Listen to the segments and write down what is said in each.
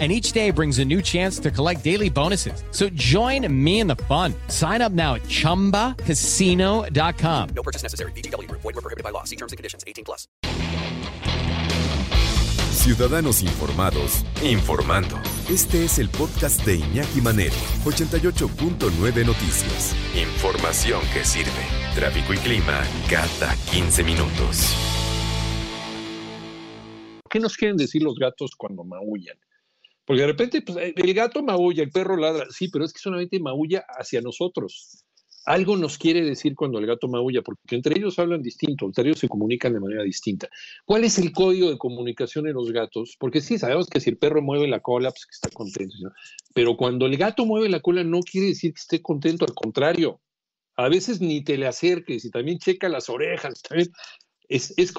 and each day brings a new chance to collect daily bonuses. So join me in the fun. Sign up now at ChumbaCasino.com. No purchase necessary. BGW. Void were prohibited by law. See terms and conditions. 18 plus. Ciudadanos informados, informando. Este es el podcast de Iñaki Manero, 88.9 Noticias. Información que sirve. Tráfico y clima cada 15 minutos. ¿Qué nos quieren decir los gatos cuando maullan? Porque de repente, pues, el gato maulla, el perro ladra, sí, pero es que solamente maulla hacia nosotros. Algo nos quiere decir cuando el gato maulla, porque entre ellos hablan distinto, entre ellos se comunican de manera distinta. ¿Cuál es el código de comunicación de los gatos? Porque sí, sabemos que si el perro mueve la cola, pues que está contento. Pero cuando el gato mueve la cola, no quiere decir que esté contento, al contrario. A veces ni te le acerques y también checa las orejas. Es, es.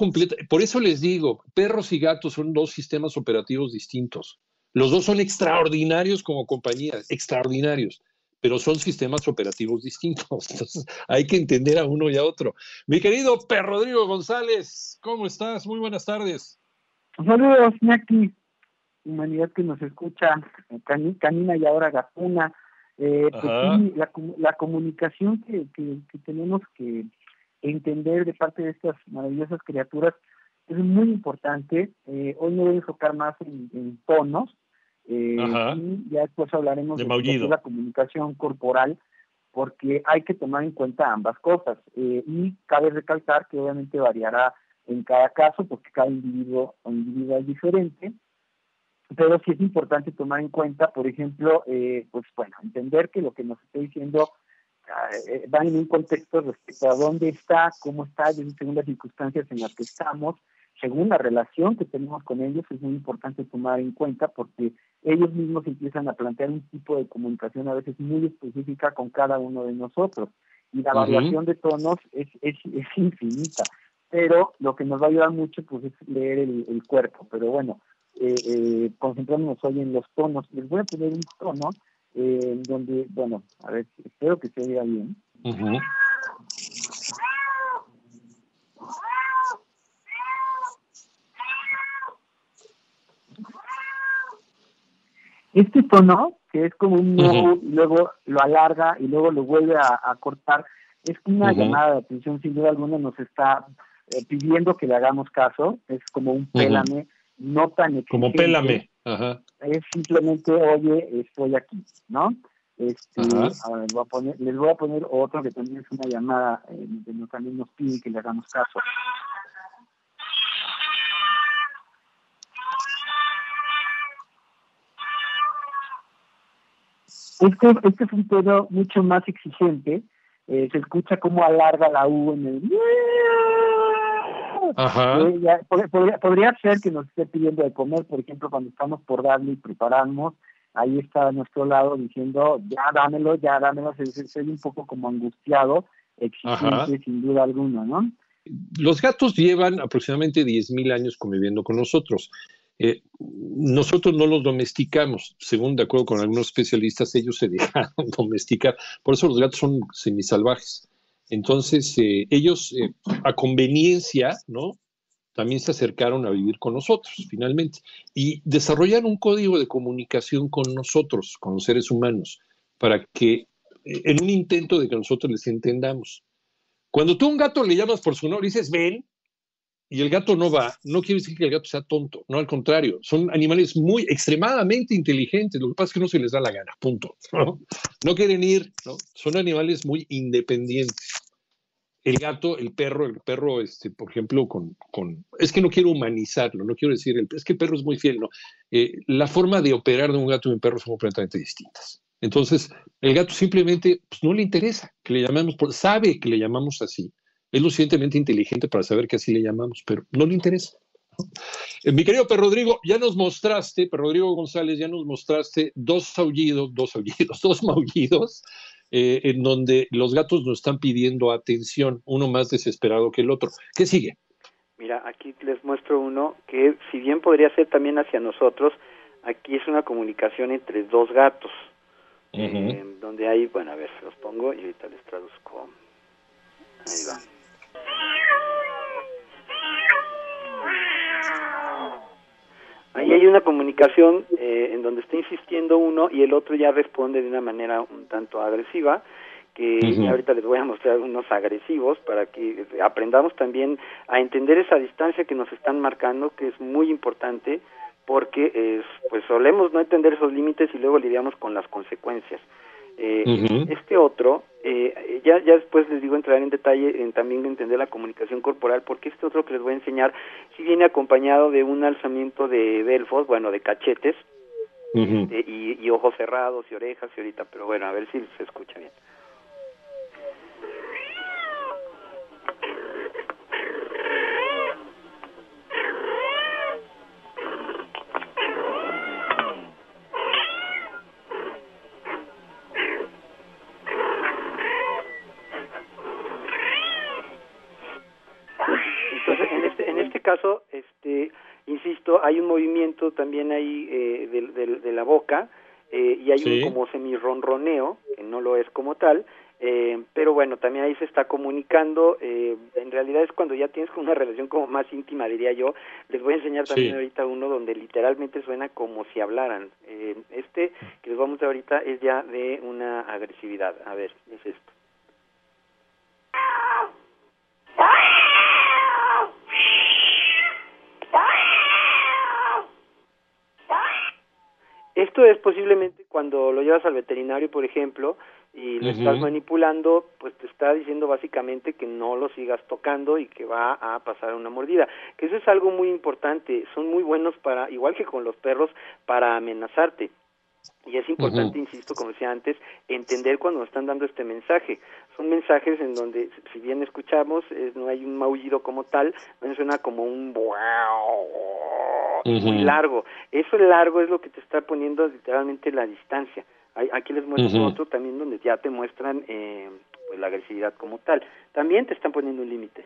Por eso les digo, perros y gatos son dos sistemas operativos distintos. Los dos son extraordinarios como compañías, extraordinarios, pero son sistemas operativos distintos. Entonces hay que entender a uno y a otro. Mi querido Per Rodrigo González, ¿cómo estás? Muy buenas tardes. Saludos, Naki, humanidad que nos escucha, Canina y ahora Gatuna. Eh, pues sí, la, la comunicación que, que, que, tenemos que entender de parte de estas maravillosas criaturas es muy importante. Eh, hoy me voy a enfocar más en, en tonos, eh, y ya después hablaremos de, de la comunicación corporal, porque hay que tomar en cuenta ambas cosas. Eh, y cabe recalcar que obviamente variará en cada caso, porque cada individuo o individuo es diferente. Pero sí es importante tomar en cuenta, por ejemplo, eh, pues bueno, entender que lo que nos está diciendo va en un contexto respecto a dónde está, cómo está, según las circunstancias en las que estamos, según la relación que tenemos con ellos, es muy importante tomar en cuenta porque ellos mismos empiezan a plantear un tipo de comunicación a veces muy específica con cada uno de nosotros. Y la variación de tonos es, es, es, infinita. Pero lo que nos va a ayudar mucho pues, es leer el, cuerpo. Pero bueno, eh, eh, concentrándonos hoy en los tonos. Les voy a poner un tono eh, donde, bueno, a ver, espero que se vea bien. Este tono, que es como un no, luego lo alarga y luego lo vuelve a, cortar, es una llamada de atención, sin duda alguna nos está eh, pidiendo que le hagamos caso, es como un pélame, no tan exigente. Como pélame, Es simplemente, oye, estoy aquí, ¿no? Este, a ver, voy a poner, les voy a poner otro que también es una llamada, eh, que también nos pide que le hagamos caso. Este, este es un tono mucho más exigente. Eh, se escucha como alarga la U en el... Ajá. Eh, podría, ser que nos esté pidiendo de comer, por ejemplo, cuando estamos por darle y preparamos, ahí está a nuestro lado diciendo, ya dámelo, ya dámelo, se, se, un poco como angustiado, exigente sin duda alguna, ¿no? Los gatos llevan aproximadamente 10.000 años conviviendo con nosotros. Eh, nosotros no los domesticamos, según de acuerdo con algunos especialistas, ellos se dejaron domesticar, por eso los gatos son semisalvajes. Entonces, eh, ellos eh, a conveniencia, ¿no? También se acercaron a vivir con nosotros, finalmente, y desarrollaron un código de comunicación con nosotros, con los seres humanos, para que, en un intento de que nosotros les entendamos. Cuando tú a un gato le llamas por su nombre, dices, ven, y el gato no va, no quiere decir que el gato sea tonto, no al contrario, son animales muy extremadamente inteligentes, lo que pasa es que no se les da la gana, punto. No, quieren ir, ¿no? son animales muy independientes. El gato, el perro, el perro, este, por ejemplo, con, con es que no quiero humanizarlo, no quiero decir, el, es que el perro es muy fiel, no. Eh, la forma de operar de un gato y un perro son completamente distintas. Entonces, el gato simplemente pues, no le interesa que le llamemos, sabe que le llamamos así, es lo suficientemente inteligente para saber que así le llamamos, pero no le interesa. Eh, mi querido Per Rodrigo, ya nos mostraste, Per Rodrigo González, ya nos mostraste dos aullidos, dos aullidos, dos maullidos, eh, en donde los gatos nos están pidiendo atención, uno más desesperado que el otro. ¿Qué sigue? Mira, aquí les muestro uno que si bien podría ser también hacia nosotros, aquí es una comunicación entre dos gatos, eh, donde hay, bueno, a ver, los pongo y ahorita les traduzco. Ahí va. Ahí hay una comunicación eh, en donde está insistiendo uno y el otro ya responde de una manera un tanto agresiva que ahorita les voy a mostrar unos agresivos para que aprendamos también a entender esa distancia que nos están marcando, que es muy importante porque es, pues solemos no entender esos límites y luego lidiamos con las consecuencias. Eh, Este otro, eh, ya, ya después les digo entrar en detalle en también entender la comunicación corporal, porque este otro que les voy a enseñar si viene acompañado de un alzamiento de belfos, bueno, de cachetes, este, y, y ojos cerrados y orejas y ahorita, pero bueno, a ver si se escucha bien. Caso, este, insisto, hay un movimiento también ahí eh, de, de, la boca eh, y hay un como semirronroneo, que no lo es como tal, eh, pero bueno, también ahí se está comunicando, en realidad es cuando ya tienes una relación como más íntima, diría yo, les voy a enseñar también ahorita uno donde literalmente suena como si hablaran, este que les vamos a ahorita es ya de una agresividad, a ver, es esto. Esto es posiblemente cuando lo llevas al veterinario, por ejemplo, y lo estás manipulando, pues te está diciendo básicamente que no lo sigas tocando y que va a pasar una mordida. Que eso es algo muy importante. Son muy buenos para, igual que con los perros, para amenazarte. Y es importante, insisto, como decía antes, entender cuando nos están dando este mensaje. Son mensajes en donde, si bien escuchamos, no hay un maullido como tal, no suena como un muy largo. Eso largo es lo que te está poniendo literalmente la distancia. Aquí les muestro otro también donde ya te muestran eh, pues la agresividad como tal. También te están poniendo un límite.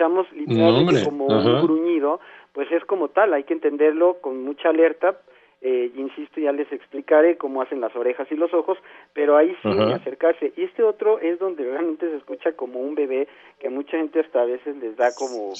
Escuchamos literalmente como un gruñido, pues es como tal, hay que entenderlo con mucha alerta eh, insisto, ya les explicaré cómo hacen las orejas y los ojos, pero ahí sí acercarse. Y este otro es donde realmente se escucha como un bebé, que mucha gente hasta a veces les da como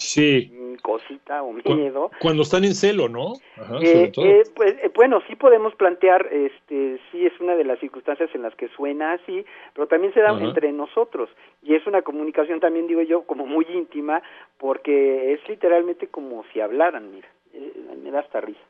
cosita o miedo. Cuando están en celo, ¿no? Eh, eh, pues, bueno, sí podemos plantear, este, sí es una de las circunstancias en las que suena así, pero también se da entre nosotros. Y es una comunicación también, digo yo, como muy íntima, porque es literalmente como si hablaran, mira, me da hasta risa.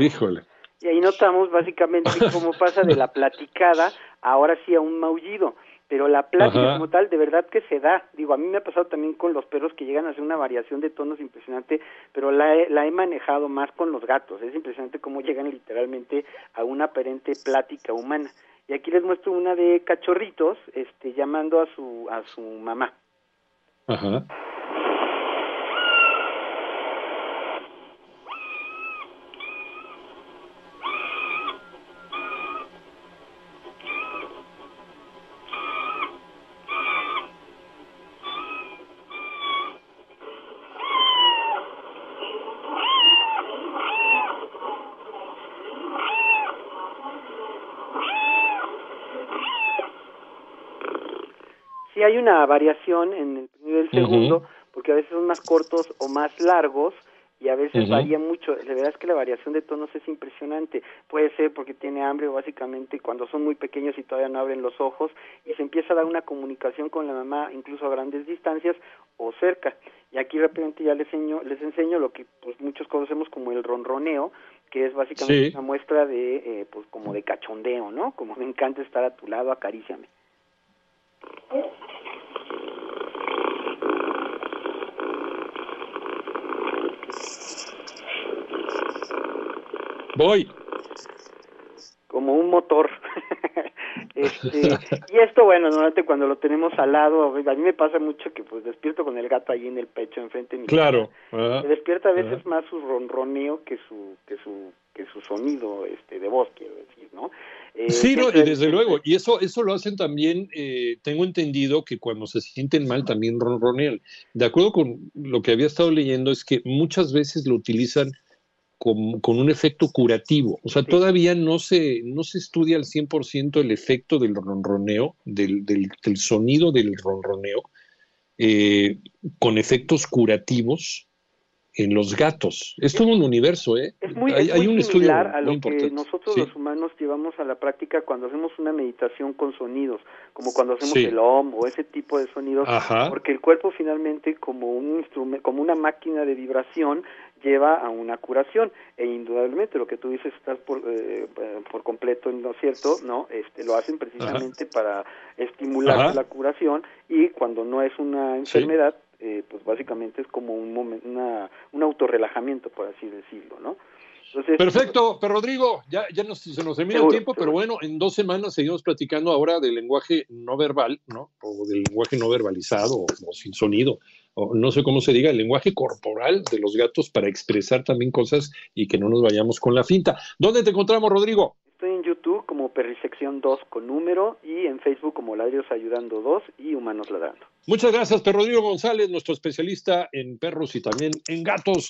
Híjole. Y ahí notamos básicamente cómo pasa de la platicada ahora sí a un maullido pero la plática como tal de verdad que se da. Digo, a mí me ha pasado también con los perros que llegan a hacer una variación de tonos impresionante, pero la he, la he manejado más con los gatos. Es impresionante cómo llegan literalmente a una aparente plática humana. Y aquí les muestro una de cachorritos, este, llamando a su a su mamá. Ajá. Hay una variación en el primero y el segundo, porque a veces son más cortos o más largos, y a veces varía mucho. La verdad es que la variación de tonos es impresionante. Puede ser porque tiene hambre o básicamente cuando son muy pequeños y todavía no abren los ojos y se empieza a dar una comunicación con la mamá incluso a grandes distancias o cerca. Y aquí rápidamente ya les enseño, les enseño lo que pues muchos conocemos como el ronroneo, que es básicamente una muestra de eh, pues como de cachondeo, ¿no? Como me encanta estar a tu lado, acaríciame. Voy. Como un motor. este, y esto, bueno, normalmente cuando lo tenemos al lado, a mí me pasa mucho que pues despierto con el gato ahí en el pecho, enfrente de mi Claro. Me despierta a veces más su ronroneo que su, que su, que su sonido este, de voz, quiero decir, ¿no? Eh, sí, no, y desde luego, y eso, eso lo hacen también, eh, tengo entendido que cuando se sienten mal también ronronean. De acuerdo con lo que había estado leyendo, es que muchas veces lo utilizan con, un efecto curativo. O sea, todavía no se, no se estudia al 100% el efecto del ronroneo, del, del, sonido del ronroneo, eh, con efectos curativos en los gatos. Es todo un universo, ¿eh? Es muy, hay, un similar a lo que nosotros los humanos llevamos a la práctica cuando hacemos una meditación con sonidos, como cuando hacemos el OM o ese tipo de sonidos, porque el cuerpo finalmente como un instrumento, como una máquina de vibración lleva a una curación. E indudablemente lo que tú dices estás por, eh, por completo no es cierto no este lo hacen precisamente para estimular la curación y cuando no es una enfermedad eh, pues básicamente es como un momento, una, un autorrelajamiento, por así decirlo, ¿no? Perfecto, pero Rodrigo, ya, ya nos, se nos termina el tiempo, pero bueno, en dos semanas seguimos platicando ahora del lenguaje no verbal, ¿no? O del lenguaje no verbalizado, o, sin sonido, o no sé cómo se diga, el lenguaje corporal de los gatos para expresar también cosas y que no nos vayamos con la finta. ¿Dónde te encontramos, Rodrigo? Estoy en YouTube como Perrisección 2 con número y en Facebook como Ladrios Ayudando 2 y Humanos Ladrando. Muchas gracias, Pedro Rodrigo González, nuestro especialista en perros y también en gatos.